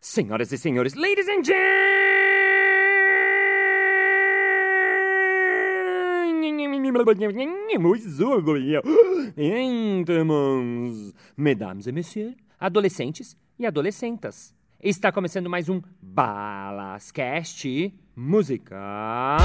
Senhoras e senhores, ladies and gentlemen, mesdames et messieurs, adolescentes e adolescentas. Está começando mais um Balascast Música.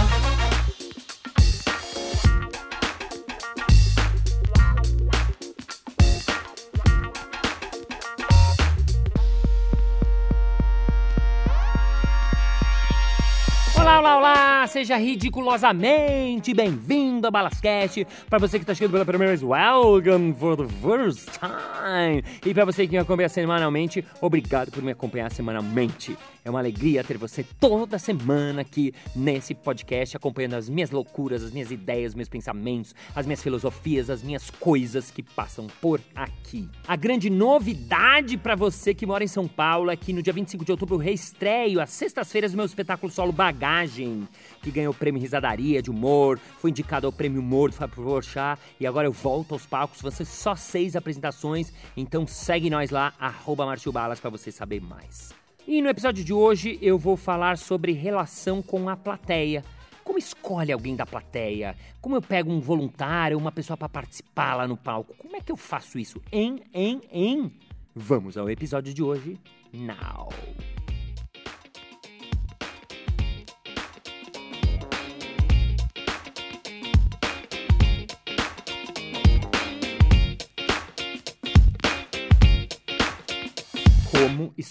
Seja ridiculosamente bem-vindo ao Balascast. Para você que está chegando pela primeira vez, welcome for the first time. E para você que me acompanha semanalmente, obrigado por me acompanhar semanalmente. É uma alegria ter você toda semana aqui nesse podcast, acompanhando as minhas loucuras, as minhas ideias, meus pensamentos, as minhas filosofias, as minhas coisas que passam por aqui. A grande novidade para você que mora em São Paulo é que no dia 25 de outubro eu reestreio às sextas-feiras o meu espetáculo solo Bagagem, que ganhou o prêmio Risadaria de Humor, foi indicado ao prêmio Humor do Fábio Porchat e agora eu volto aos palcos. Vão ser só seis apresentações, então segue nós lá, arroba Balas, para você saber mais. E no episódio de hoje eu vou falar sobre relação com a plateia. Como escolhe alguém da plateia? Como eu pego um voluntário, uma pessoa para participar lá no palco? Como é que eu faço isso? Em, em, em? Vamos ao episódio de hoje, now!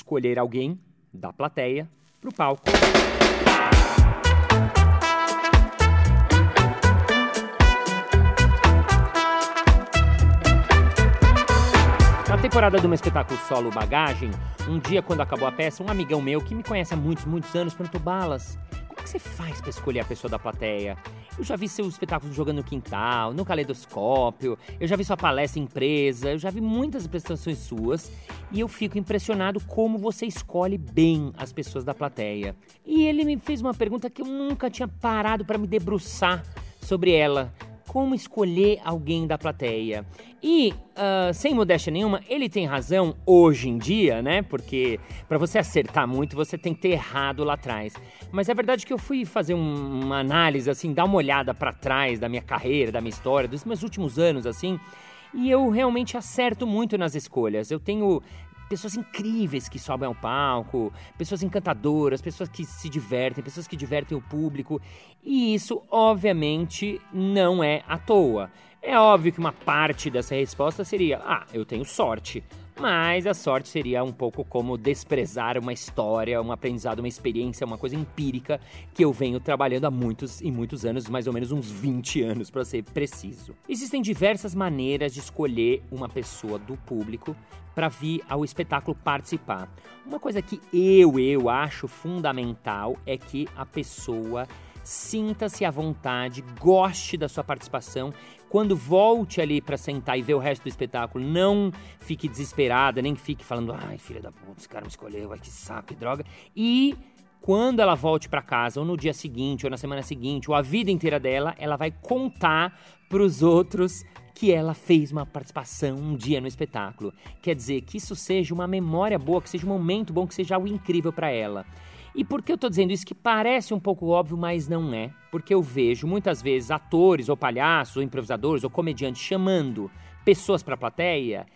Escolher alguém da plateia para o palco. Na temporada do meu espetáculo solo Bagagem, um dia quando acabou a peça, um amigão meu que me conhece há muitos, muitos anos perguntou: Balas, como que você faz para escolher a pessoa da plateia? Eu já vi seu espetáculo jogando no quintal, no caleidoscópio, eu já vi sua palestra em empresa, eu já vi muitas apresentações suas e eu fico impressionado como você escolhe bem as pessoas da plateia. E ele me fez uma pergunta que eu nunca tinha parado para me debruçar sobre ela como escolher alguém da plateia. E, uh, sem modéstia nenhuma, ele tem razão hoje em dia, né? Porque para você acertar muito, você tem que ter errado lá atrás. Mas é verdade que eu fui fazer um, uma análise, assim, dar uma olhada para trás da minha carreira, da minha história, dos meus últimos anos, assim. E eu realmente acerto muito nas escolhas. Eu tenho pessoas incríveis que sobem ao palco, pessoas encantadoras, pessoas que se divertem, pessoas que divertem o público. E isso, obviamente, não é à toa. É óbvio que uma parte dessa resposta seria: ah, eu tenho sorte. Mas a sorte seria um pouco como desprezar uma história, um aprendizado, uma experiência, uma coisa empírica que eu venho trabalhando há muitos e muitos anos, mais ou menos uns 20 anos para ser preciso. Existem diversas maneiras de escolher uma pessoa do público para vir ao espetáculo participar. Uma coisa que eu eu acho fundamental é que a pessoa sinta-se à vontade, goste da sua participação. Quando volte ali para sentar e ver o resto do espetáculo, não fique desesperada, nem fique falando, ai, filha da puta, esse cara me escolheu, ai, que saco, que droga. E quando ela volte para casa, ou no dia seguinte, ou na semana seguinte, ou a vida inteira dela, ela vai contar para os outros que ela fez uma participação um dia no espetáculo. Quer dizer, que isso seja uma memória boa, que seja um momento bom, que seja algo incrível para ela. E por que eu estou dizendo isso? Que parece um pouco óbvio, mas não é. Porque eu vejo muitas vezes atores, ou palhaços, ou improvisadores, ou comediantes chamando pessoas para a plateia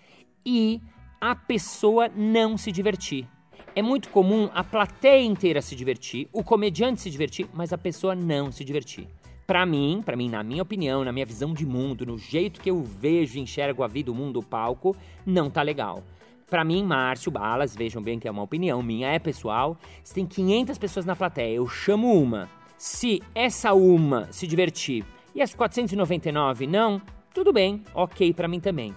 e a pessoa não se divertir. É muito comum a plateia inteira se divertir, o comediante se divertir, mas a pessoa não se divertir. Para mim, para mim, na minha opinião, na minha visão de mundo, no jeito que eu vejo e enxergo a vida, o mundo, o palco, não tá legal. Para mim, Márcio Balas, vejam bem que é uma opinião minha, é pessoal. Se tem 500 pessoas na plateia, eu chamo uma. Se essa uma se divertir e as 499 não, tudo bem, ok para mim também.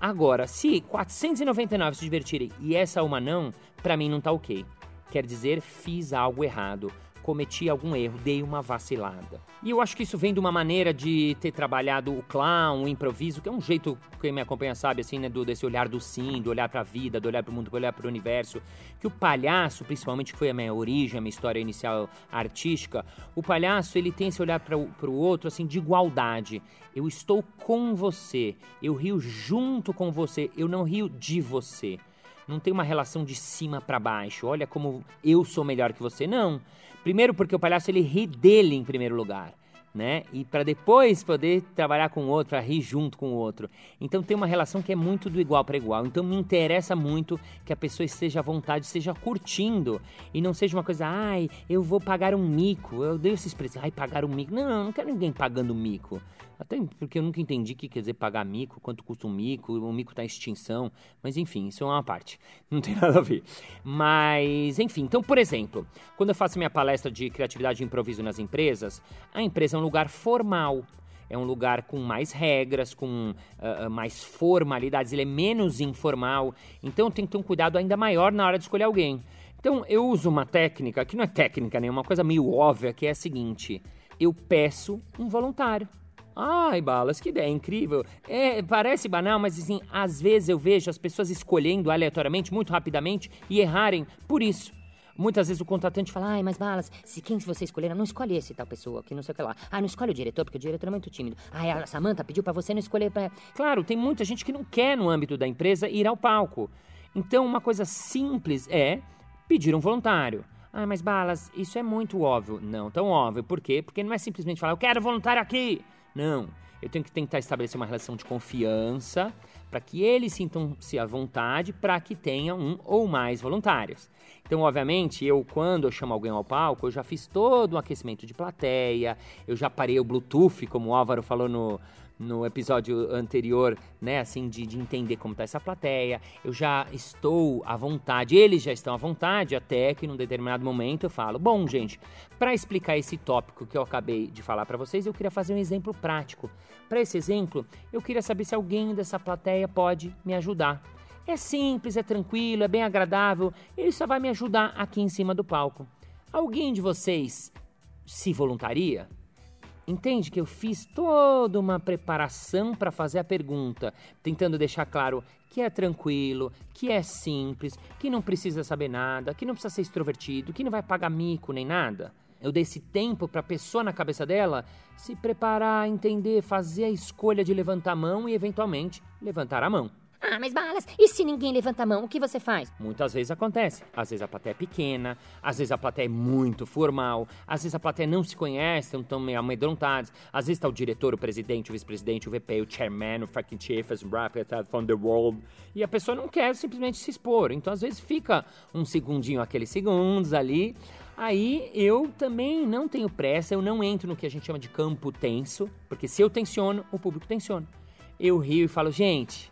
Agora, se 499 se divertirem e essa uma não, para mim não tá ok. Quer dizer, fiz algo errado cometi algum erro, dei uma vacilada. E eu acho que isso vem de uma maneira de ter trabalhado o clown, o improviso, que é um jeito, quem me acompanha sabe, assim, né, do, desse olhar do sim, do olhar para a vida, do olhar para o mundo, do olhar para o universo, que o palhaço, principalmente que foi a minha origem, a minha história inicial artística, o palhaço, ele tem esse olhar para o outro, assim, de igualdade. Eu estou com você, eu rio junto com você, eu não rio de você. Não tem uma relação de cima para baixo. Olha como eu sou melhor que você. Não. Primeiro porque o palhaço ele ri dele em primeiro lugar né? E para depois poder trabalhar com o outro, a rir junto com o outro. Então tem uma relação que é muito do igual para igual. Então me interessa muito que a pessoa esteja à vontade, esteja curtindo e não seja uma coisa, ai, eu vou pagar um mico. Eu dei essa expressão, ai, pagar um mico. Não, não quero ninguém pagando mico. Até porque eu nunca entendi o que quer dizer pagar mico, quanto custa um mico, o mico está em extinção. Mas enfim, isso é uma parte. Não tem nada a ver. Mas, enfim, então, por exemplo, quando eu faço minha palestra de criatividade e improviso nas empresas, a empresa é um lugar formal. É um lugar com mais regras, com uh, mais formalidades, ele é menos informal. Então tenho que ter um cuidado ainda maior na hora de escolher alguém. Então eu uso uma técnica, que não é técnica nenhuma, uma coisa meio óbvia, que é a seguinte: eu peço um voluntário. Ai, Balas, que ideia incrível. É, parece banal, mas assim, às vezes eu vejo as pessoas escolhendo aleatoriamente, muito rapidamente, e errarem por isso. Muitas vezes o contratante fala, ai, mas Balas, se quem você escolher, não escolhe esse tal pessoa, que não sei o que lá. Ah, não escolhe o diretor, porque o diretor é muito tímido. Ah, a Samanta pediu para você não escolher pra... Claro, tem muita gente que não quer, no âmbito da empresa, ir ao palco. Então, uma coisa simples é pedir um voluntário. Ah, mas Balas, isso é muito óbvio. Não tão óbvio. Por quê? Porque não é simplesmente falar, eu quero voluntário aqui. Não. Eu tenho que tentar estabelecer uma relação de confiança para que eles sintam-se à vontade para que tenham um ou mais voluntários. Então, obviamente, eu quando eu chamo alguém ao palco, eu já fiz todo um aquecimento de plateia, eu já parei o Bluetooth, como o Álvaro falou no, no episódio anterior, né, assim, de, de entender como está essa plateia. Eu já estou à vontade, eles já estão à vontade, até que num determinado momento eu falo: bom, gente, para explicar esse tópico que eu acabei de falar para vocês, eu queria fazer um exemplo prático. Para esse exemplo, eu queria saber se alguém dessa plateia pode me ajudar. É simples, é tranquilo, é bem agradável, ele só vai me ajudar aqui em cima do palco. Alguém de vocês se voluntaria? Entende que eu fiz toda uma preparação para fazer a pergunta, tentando deixar claro que é tranquilo, que é simples, que não precisa saber nada, que não precisa ser extrovertido, que não vai pagar mico nem nada. Eu dei esse tempo para a pessoa na cabeça dela se preparar, entender, fazer a escolha de levantar a mão e eventualmente levantar a mão. Ah, mas balas, e se ninguém levanta a mão, o que você faz? Muitas vezes acontece. Às vezes a plateia é pequena, às vezes a plateia é muito formal, às vezes a plateia não se conhece, estão meio amedrontados, às vezes está o diretor, o presidente, o vice-presidente, o VP, o chairman, o fucking chief, as from the world, e a pessoa não quer simplesmente se expor. Então às vezes fica um segundinho, aqueles segundos ali. Aí eu também não tenho pressa, eu não entro no que a gente chama de campo tenso, porque se eu tensiono, o público tensiona. Eu rio e falo, gente,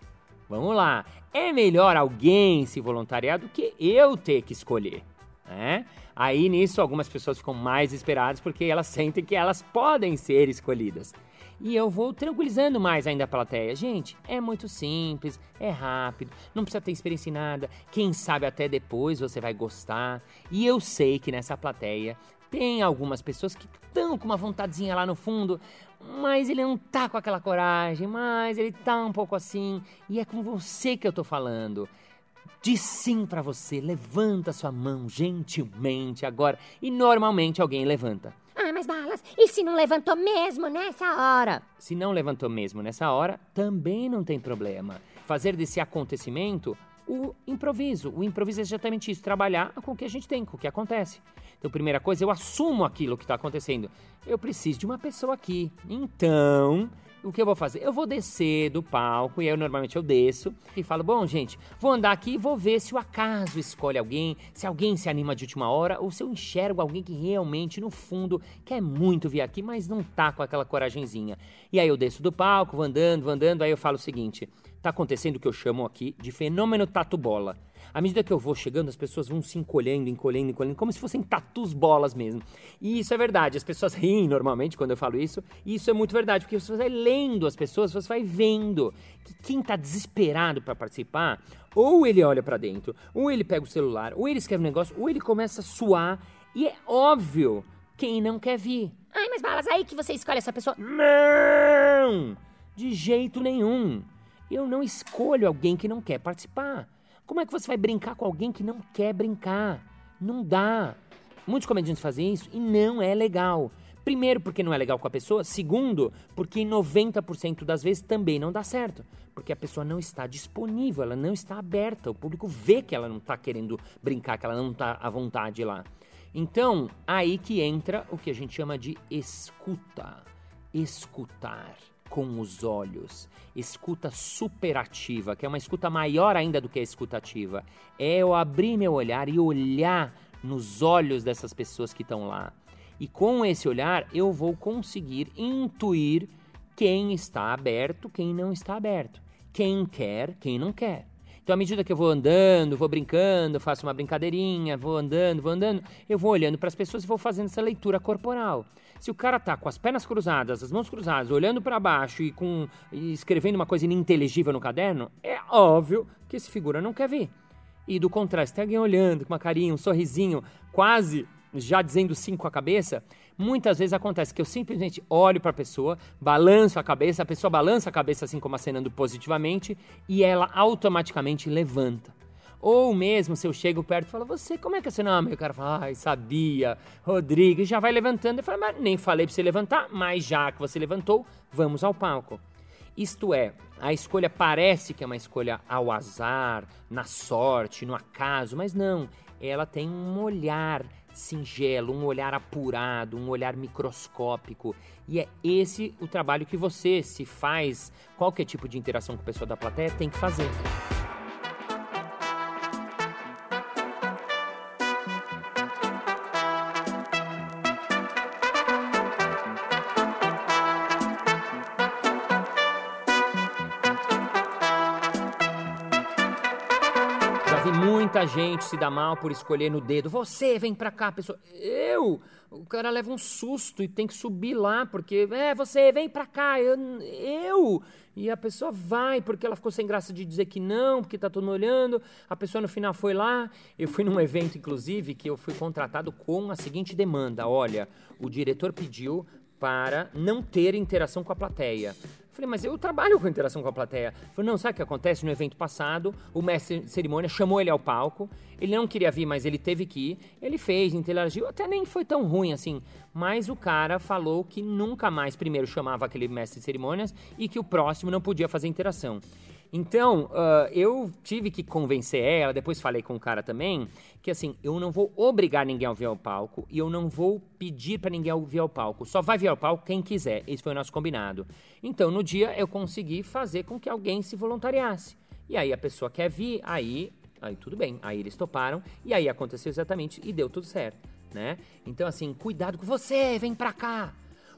Vamos lá. É melhor alguém se voluntariar do que eu ter que escolher. Né? Aí nisso algumas pessoas ficam mais esperadas porque elas sentem que elas podem ser escolhidas. E eu vou tranquilizando mais ainda a plateia. Gente, é muito simples, é rápido, não precisa ter experiência em nada. Quem sabe até depois você vai gostar. E eu sei que nessa plateia tem algumas pessoas que estão com uma vontadezinha lá no fundo, mas ele não tá com aquela coragem, mas ele tá um pouco assim, e é com você que eu tô falando. Diz sim para você, levanta sua mão gentilmente agora, e normalmente alguém levanta. Ah, mas balas, e se não levantou mesmo nessa hora? Se não levantou mesmo nessa hora, também não tem problema. Fazer desse acontecimento o improviso. O improviso é exatamente isso, trabalhar com o que a gente tem, com o que acontece. Então, primeira coisa, eu assumo aquilo que está acontecendo. Eu preciso de uma pessoa aqui. Então, o que eu vou fazer? Eu vou descer do palco, e aí eu, normalmente eu desço e falo: bom, gente, vou andar aqui e vou ver se o acaso escolhe alguém, se alguém se anima de última hora, ou se eu enxergo alguém que realmente, no fundo, quer muito vir aqui, mas não tá com aquela coragenzinha. E aí eu desço do palco, vou andando, vou andando, aí eu falo o seguinte: tá acontecendo o que eu chamo aqui de fenômeno tatu-bola. À medida que eu vou chegando, as pessoas vão se encolhendo, encolhendo, encolhendo, como se fossem tatus bolas mesmo. E isso é verdade. As pessoas riem normalmente quando eu falo isso. E isso é muito verdade, porque você vai lendo as pessoas, você vai vendo que quem está desesperado para participar, ou ele olha para dentro, ou ele pega o celular, ou ele escreve um negócio, ou ele começa a suar. E é óbvio quem não quer vir. Ai, mas balas, aí que você escolhe essa pessoa. Não! De jeito nenhum. Eu não escolho alguém que não quer participar. Como é que você vai brincar com alguém que não quer brincar? Não dá. Muitos comediantes fazem isso e não é legal. Primeiro, porque não é legal com a pessoa. Segundo, porque em 90% das vezes também não dá certo. Porque a pessoa não está disponível, ela não está aberta. O público vê que ela não está querendo brincar, que ela não está à vontade lá. Então, aí que entra o que a gente chama de escuta. Escutar com os olhos. Escuta superativa, que é uma escuta maior ainda do que a escutativa. É eu abrir meu olhar e olhar nos olhos dessas pessoas que estão lá. E com esse olhar eu vou conseguir intuir quem está aberto, quem não está aberto, quem quer, quem não quer. Então, à medida que eu vou andando, vou brincando, faço uma brincadeirinha, vou andando, vou andando, eu vou olhando para as pessoas e vou fazendo essa leitura corporal. Se o cara tá com as pernas cruzadas, as mãos cruzadas, olhando para baixo e com e escrevendo uma coisa ininteligível no caderno, é óbvio que esse figura não quer vir. E do contrário, se tem alguém olhando com uma carinha, um sorrisinho, quase já dizendo sim com a cabeça, muitas vezes acontece que eu simplesmente olho para a pessoa, balanço a cabeça, a pessoa balança a cabeça assim como acenando positivamente e ela automaticamente levanta. Ou mesmo se eu chego perto e falo, você, como é que é seu nome? o cara fala, ai, sabia, Rodrigo, e já vai levantando. Eu falo, mas nem falei para você levantar, mas já que você levantou, vamos ao palco. Isto é, a escolha parece que é uma escolha ao azar, na sorte, no acaso, mas não. Ela tem um olhar singelo, um olhar apurado, um olhar microscópico. E é esse o trabalho que você, se faz qualquer tipo de interação com a pessoa da plateia, tem que fazer. Gente se dá mal por escolher no dedo. Você vem pra cá, pessoa. Eu? O cara leva um susto e tem que subir lá, porque. É, você vem pra cá. Eu. eu. E a pessoa vai, porque ela ficou sem graça de dizer que não, porque tá todo mundo olhando. A pessoa no final foi lá. Eu fui num evento, inclusive, que eu fui contratado com a seguinte demanda: olha, o diretor pediu para não ter interação com a plateia. Falei, mas eu trabalho com interação com a plateia. Falei, não, sabe o que acontece? No evento passado, o mestre de cerimônia chamou ele ao palco. Ele não queria vir, mas ele teve que ir. Ele fez, interagiu, até nem foi tão ruim assim. Mas o cara falou que nunca mais primeiro chamava aquele mestre de cerimônias e que o próximo não podia fazer interação. Então, uh, eu tive que convencer ela, depois falei com o cara também, que assim, eu não vou obrigar ninguém a vir ao palco e eu não vou pedir para ninguém vir ao palco. Só vai vir ao palco quem quiser. Esse foi o nosso combinado. Então, no dia, eu consegui fazer com que alguém se voluntariasse. E aí a pessoa quer vir, aí, aí tudo bem. Aí eles toparam e aí aconteceu exatamente e deu tudo certo, né? Então, assim, cuidado com você, vem pra cá.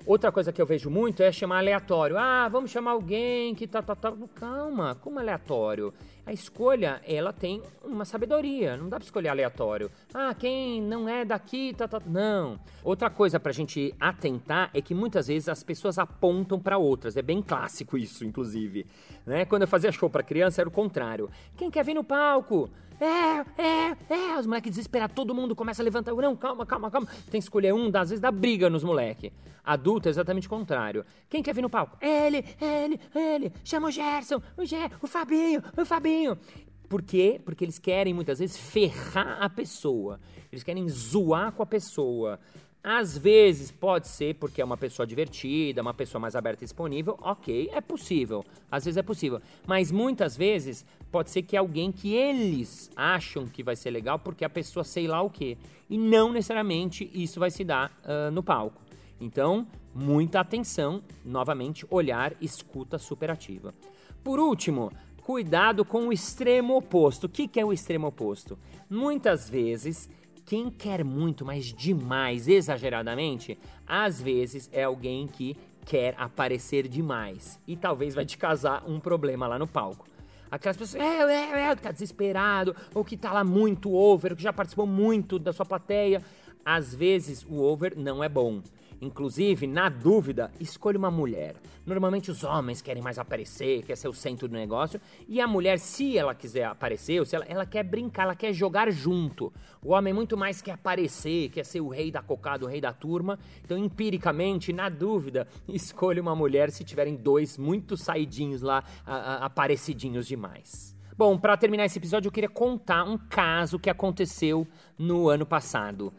Outra coisa que eu vejo muito é chamar aleatório. Ah, vamos chamar alguém que tá, tá, tá. Calma, como aleatório? A escolha, ela tem uma sabedoria. Não dá pra escolher aleatório. Ah, quem não é daqui, tá, tá. Não. Outra coisa pra gente atentar é que muitas vezes as pessoas apontam para outras. É bem clássico isso, inclusive. Né? Quando eu fazia show pra criança, era o contrário. Quem quer vir no palco? É, é, é. Os moleques desesperados, todo mundo começa a levantar. Não, calma, calma, calma. Tem que escolher um, às vezes dá briga nos moleques. Adulto é exatamente o contrário. Quem quer vir no palco? Ele, ele, ele. Chama o Gerson, o Ger, o Fabinho, o Fabinho. Por quê? Porque eles querem muitas vezes ferrar a pessoa. Eles querem zoar com a pessoa. Às vezes pode ser porque é uma pessoa divertida, uma pessoa mais aberta e disponível, ok, é possível. Às vezes é possível. Mas muitas vezes pode ser que é alguém que eles acham que vai ser legal porque a pessoa sei lá o quê. E não necessariamente isso vai se dar uh, no palco. Então, muita atenção, novamente, olhar, escuta superativa. Por último, cuidado com o extremo oposto. O que, que é o extremo oposto? Muitas vezes, quem quer muito, mas demais, exageradamente, às vezes é alguém que quer aparecer demais e talvez vai te causar um problema lá no palco. Aquelas pessoas, é, é, é, que tá desesperado, ou que tá lá muito over, que já participou muito da sua plateia. Às vezes o over não é bom. Inclusive, na dúvida, escolha uma mulher. Normalmente os homens querem mais aparecer, quer ser o centro do negócio, e a mulher, se ela quiser aparecer, ou se ela, ela quer brincar, ela quer jogar junto. O homem muito mais quer aparecer, quer ser o rei da cocada, o rei da turma. Então, empiricamente, na dúvida, escolha uma mulher se tiverem dois muito saidinhos lá, a, a, aparecidinhos demais. Bom, para terminar esse episódio, eu queria contar um caso que aconteceu no ano passado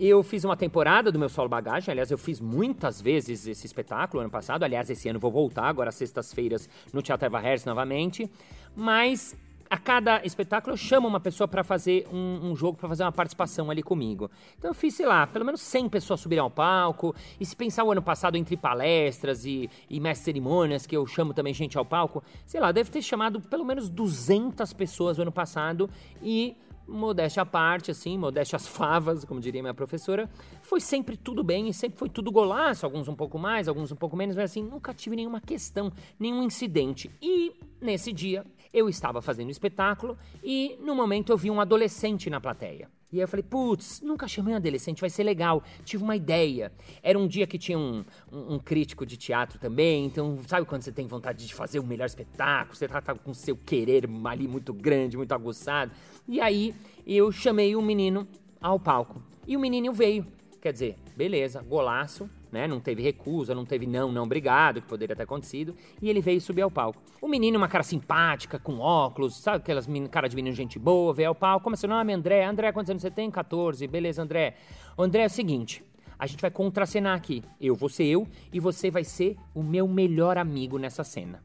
eu fiz uma temporada do meu solo bagagem. Aliás, eu fiz muitas vezes esse espetáculo ano passado. Aliás, esse ano vou voltar agora sextas-feiras no Teatro Eva Hertz novamente. Mas a cada espetáculo eu chamo uma pessoa para fazer um, um jogo, para fazer uma participação ali comigo. Então eu fiz, sei lá, pelo menos 100 pessoas subirem ao palco. E se pensar o ano passado entre palestras e, e mestres cerimônias, que eu chamo também gente ao palco, sei lá, deve ter chamado pelo menos 200 pessoas o ano passado. E modéstia à parte, assim, modéstia às favas, como diria minha professora, foi sempre tudo bem sempre foi tudo golaço, alguns um pouco mais, alguns um pouco menos, mas assim, nunca tive nenhuma questão, nenhum incidente. E nesse dia eu estava fazendo espetáculo e no momento eu vi um adolescente na plateia. E aí eu falei, putz, nunca chamei um adolescente, vai ser legal. Tive uma ideia. Era um dia que tinha um, um, um, crítico de teatro também, então sabe quando você tem vontade de fazer o melhor espetáculo, você tá, tá com seu querer ali muito grande, muito aguçado. E aí eu chamei o menino ao palco. E o menino veio. Quer dizer, beleza, golaço, né? Não teve recusa, não teve não, não obrigado, que poderia ter acontecido. E ele veio subir ao palco. O menino, uma cara simpática, com óculos, sabe aquelas cara de menino gente boa, veio ao palco. Como é nome? André. André, quantos anos você tem? 14. Beleza, André. André, é o seguinte. A gente vai contracenar aqui. Eu vou ser eu e você vai ser o meu melhor amigo nessa cena.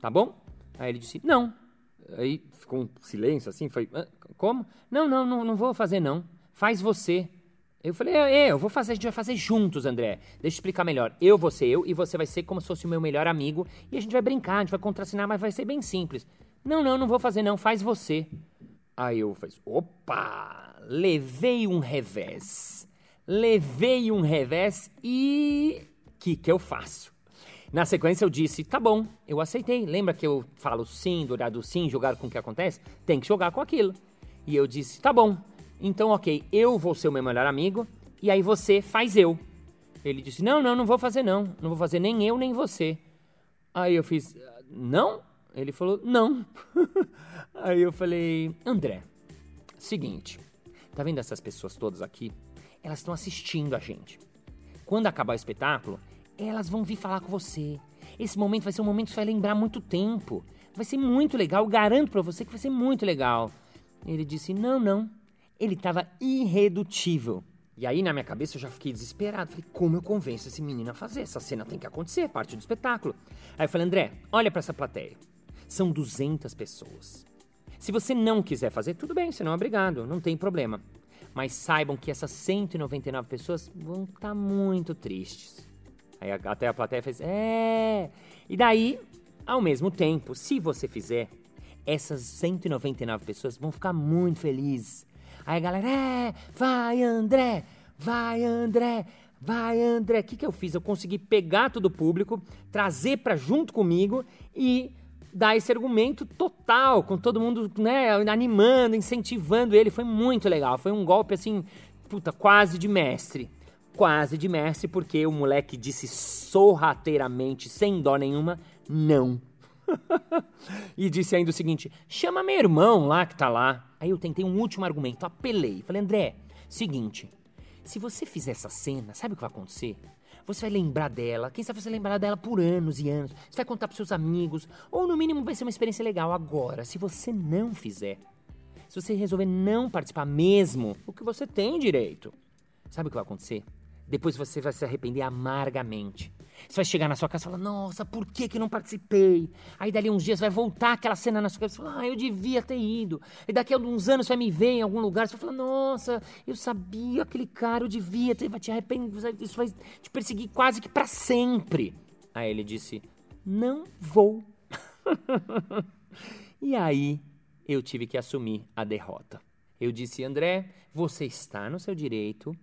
Tá bom? Aí ele disse, não. Aí ficou um silêncio assim, foi, como? Não, não, não, não vou fazer não. Faz você. Eu falei, é, é, eu vou fazer, a gente vai fazer juntos, André. Deixa eu explicar melhor. Eu vou ser eu e você vai ser como se fosse o meu melhor amigo. E a gente vai brincar, a gente vai contracenar, mas vai ser bem simples. Não, não, não vou fazer não, faz você. Aí eu falei, opa, levei um revés. Levei um revés e... O que que eu faço? Na sequência eu disse, tá bom, eu aceitei. Lembra que eu falo sim, dourado sim, jogar com o que acontece? Tem que jogar com aquilo. E eu disse, tá bom, então, ok, eu vou ser o meu melhor amigo e aí você faz eu. Ele disse: Não, não, não vou fazer não. Não vou fazer nem eu nem você. Aí eu fiz: Não? Ele falou: Não. aí eu falei: André, seguinte, tá vendo essas pessoas todas aqui? Elas estão assistindo a gente. Quando acabar o espetáculo, elas vão vir falar com você. Esse momento vai ser um momento que você vai lembrar muito tempo. Vai ser muito legal, garanto para você que vai ser muito legal. Ele disse: Não, não. Ele estava irredutível. E aí, na minha cabeça, eu já fiquei desesperado. Falei, como eu convenço esse menino a fazer? Essa cena tem que acontecer, parte do espetáculo. Aí eu falei, André, olha para essa plateia. São 200 pessoas. Se você não quiser fazer, tudo bem, você não é obrigado, não tem problema. Mas saibam que essas 199 pessoas vão estar tá muito tristes. Aí até a plateia fez, é. E daí, ao mesmo tempo, se você fizer, essas 199 pessoas vão ficar muito felizes Aí a galera, é, vai André, vai André, vai André. O que, que eu fiz? Eu consegui pegar todo o público, trazer para junto comigo e dar esse argumento total, com todo mundo né, animando, incentivando ele. Foi muito legal. Foi um golpe assim, puta, quase de mestre. Quase de mestre, porque o moleque disse sorrateiramente, sem dó nenhuma, não. e disse ainda o seguinte: chama meu irmão lá que tá lá. Aí eu tentei um último argumento, apelei. Falei, André, seguinte, se você fizer essa cena, sabe o que vai acontecer? Você vai lembrar dela, quem sabe você lembrar dela por anos e anos. Você vai contar pros seus amigos, ou no mínimo vai ser uma experiência legal. Agora, se você não fizer, se você resolver não participar mesmo, o que você tem direito, sabe o que vai acontecer? Depois você vai se arrepender amargamente. Você vai chegar na sua casa e falar, nossa, por que que não participei? Aí dali uns dias vai voltar aquela cena na sua cabeça e falar, ah, eu devia ter ido. E daqui a uns anos você vai me ver em algum lugar, você vai falar, nossa, eu sabia aquele cara, eu devia ter, vai te arrepender, isso vai te perseguir quase que para sempre. Aí ele disse, não vou. e aí eu tive que assumir a derrota. Eu disse, André, você está no seu direito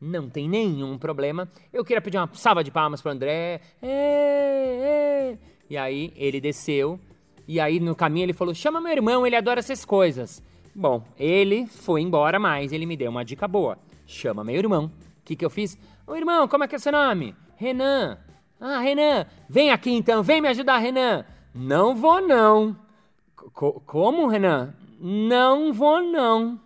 não tem nenhum problema. Eu queria pedir uma salva de palmas pro André. É, é. E aí ele desceu. E aí no caminho ele falou: chama meu irmão, ele adora essas coisas. Bom, ele foi embora, mas ele me deu uma dica boa. Chama meu irmão. O que, que eu fiz? Ô irmão, como é que é seu nome? Renan. Ah, Renan, vem aqui então, vem me ajudar, Renan. Não vou não. C como, Renan? Não vou não.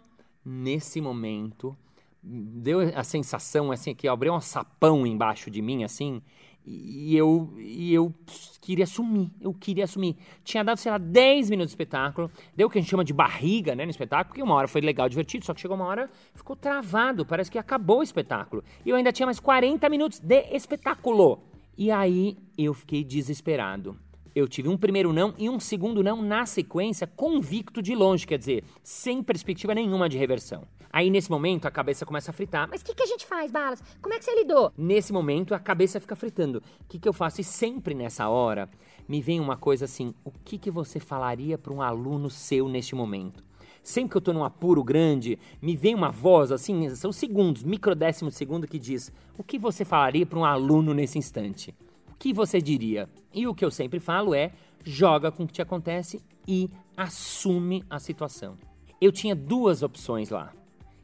Nesse momento, deu a sensação assim que abriu um sapão embaixo de mim assim E eu, e eu queria sumir, eu queria sumir. Tinha dado, sei lá, 10 minutos de espetáculo, deu o que a gente chama de barriga, né, no espetáculo, porque uma hora foi legal, divertido, só que chegou uma hora, ficou travado, parece que acabou o espetáculo. E eu ainda tinha mais 40 minutos de espetáculo. E aí eu fiquei desesperado. Eu tive um primeiro não e um segundo não na sequência, convicto de longe, quer dizer, sem perspectiva nenhuma de reversão. Aí nesse momento a cabeça começa a fritar. Mas o que, que a gente faz, Balas? Como é que você lidou? Nesse momento a cabeça fica fritando. O que, que eu faço? E sempre nessa hora me vem uma coisa assim: o que, que você falaria para um aluno seu neste momento? Sempre que eu tô num apuro grande, me vem uma voz assim, são segundos, microdécimos de segundo que diz: o que você falaria para um aluno nesse instante? que você diria? E o que eu sempre falo é: joga com o que te acontece e assume a situação. Eu tinha duas opções lá.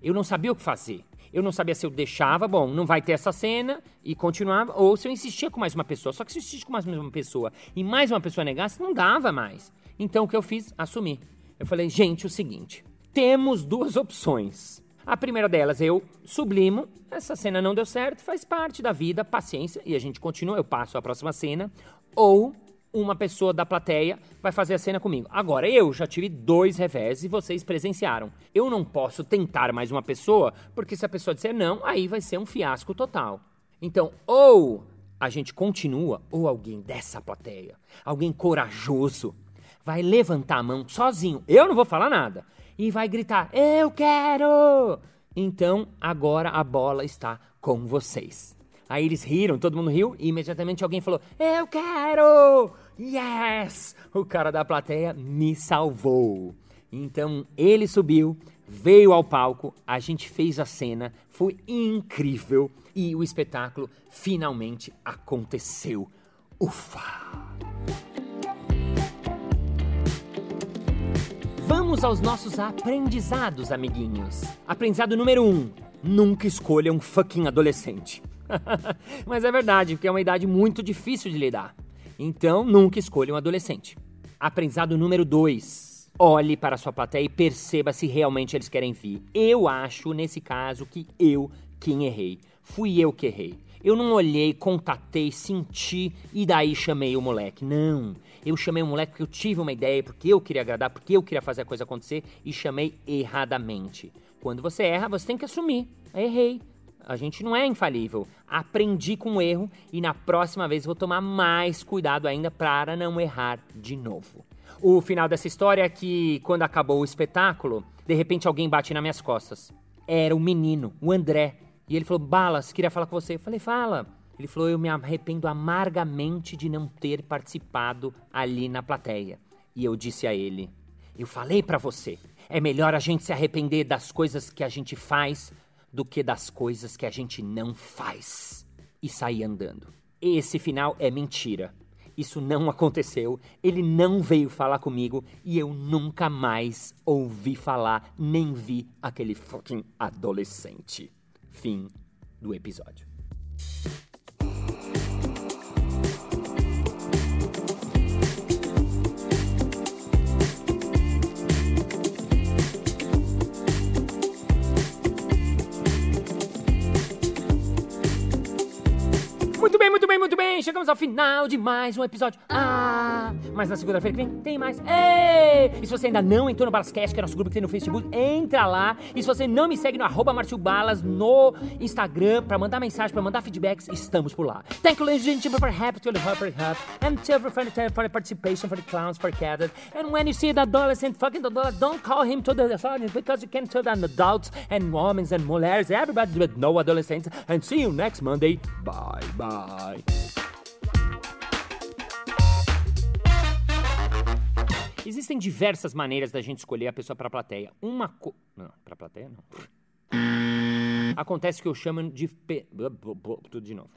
Eu não sabia o que fazer. Eu não sabia se eu deixava, bom, não vai ter essa cena e continuava, ou se eu insistia com mais uma pessoa. Só que se eu insistisse com mais uma pessoa e mais uma pessoa negasse, não dava mais. Então o que eu fiz? Assumi. Eu falei, gente, o seguinte: temos duas opções. A primeira delas, eu sublimo, essa cena não deu certo, faz parte da vida, paciência, e a gente continua, eu passo a próxima cena. Ou uma pessoa da plateia vai fazer a cena comigo. Agora, eu já tive dois revés e vocês presenciaram. Eu não posso tentar mais uma pessoa, porque se a pessoa disser não, aí vai ser um fiasco total. Então, ou a gente continua, ou alguém dessa plateia, alguém corajoso, vai levantar a mão sozinho. Eu não vou falar nada e vai gritar: Eu quero! Então agora a bola está com vocês. Aí eles riram, todo mundo riu e imediatamente alguém falou: Eu quero! Yes! O cara da plateia me salvou. Então ele subiu, veio ao palco, a gente fez a cena, foi incrível e o espetáculo finalmente aconteceu. Ufa! Vamos aos nossos aprendizados, amiguinhos. Aprendizado número 1. Um, nunca escolha um fucking adolescente. Mas é verdade, porque é uma idade muito difícil de lidar. Então, nunca escolha um adolescente. Aprendizado número 2. Olhe para a sua plateia e perceba se realmente eles querem vir. Eu acho, nesse caso, que eu quem errei. Fui eu que errei. Eu não olhei, contatei, senti e daí chamei o moleque. Não. Eu chamei o moleque porque eu tive uma ideia, porque eu queria agradar, porque eu queria fazer a coisa acontecer e chamei erradamente. Quando você erra, você tem que assumir. Errei. A gente não é infalível. Aprendi com o erro e na próxima vez vou tomar mais cuidado ainda para não errar de novo. O final dessa história é que, quando acabou o espetáculo, de repente alguém bate nas minhas costas. Era o menino, o André, e ele falou: Balas, queria falar com você. Eu falei: Fala. Ele falou: Eu me arrependo amargamente de não ter participado ali na plateia. E eu disse a ele: Eu falei para você, é melhor a gente se arrepender das coisas que a gente faz do que das coisas que a gente não faz. E saí andando. Esse final é mentira. Isso não aconteceu, ele não veio falar comigo e eu nunca mais ouvi falar nem vi aquele fucking adolescente. Fim do episódio. Chegamos ao final de mais um episódio. Ah, mas na segunda-feira que vem tem mais. Ei! E se você ainda não entrou no Balascast, que é nosso grupo que tem no Facebook, entra lá. E se você não me segue no arroba Balas no Instagram pra mandar mensagem, pra mandar feedbacks, estamos por lá. Thank you, ladies and gentlemen, for happy to for help. And for, for, participation, for the clowns, for gathered. And when you see the adolescent fucking the adolescent, don't call him to the audience because you can tell the adults and women and mulheres, everybody with no adolescents. And see you next Monday. Bye. Bye. Existem diversas maneiras da gente escolher a pessoa para a plateia. Uma co... Não, para a plateia não. Acontece que eu chamo de... Tudo de novo.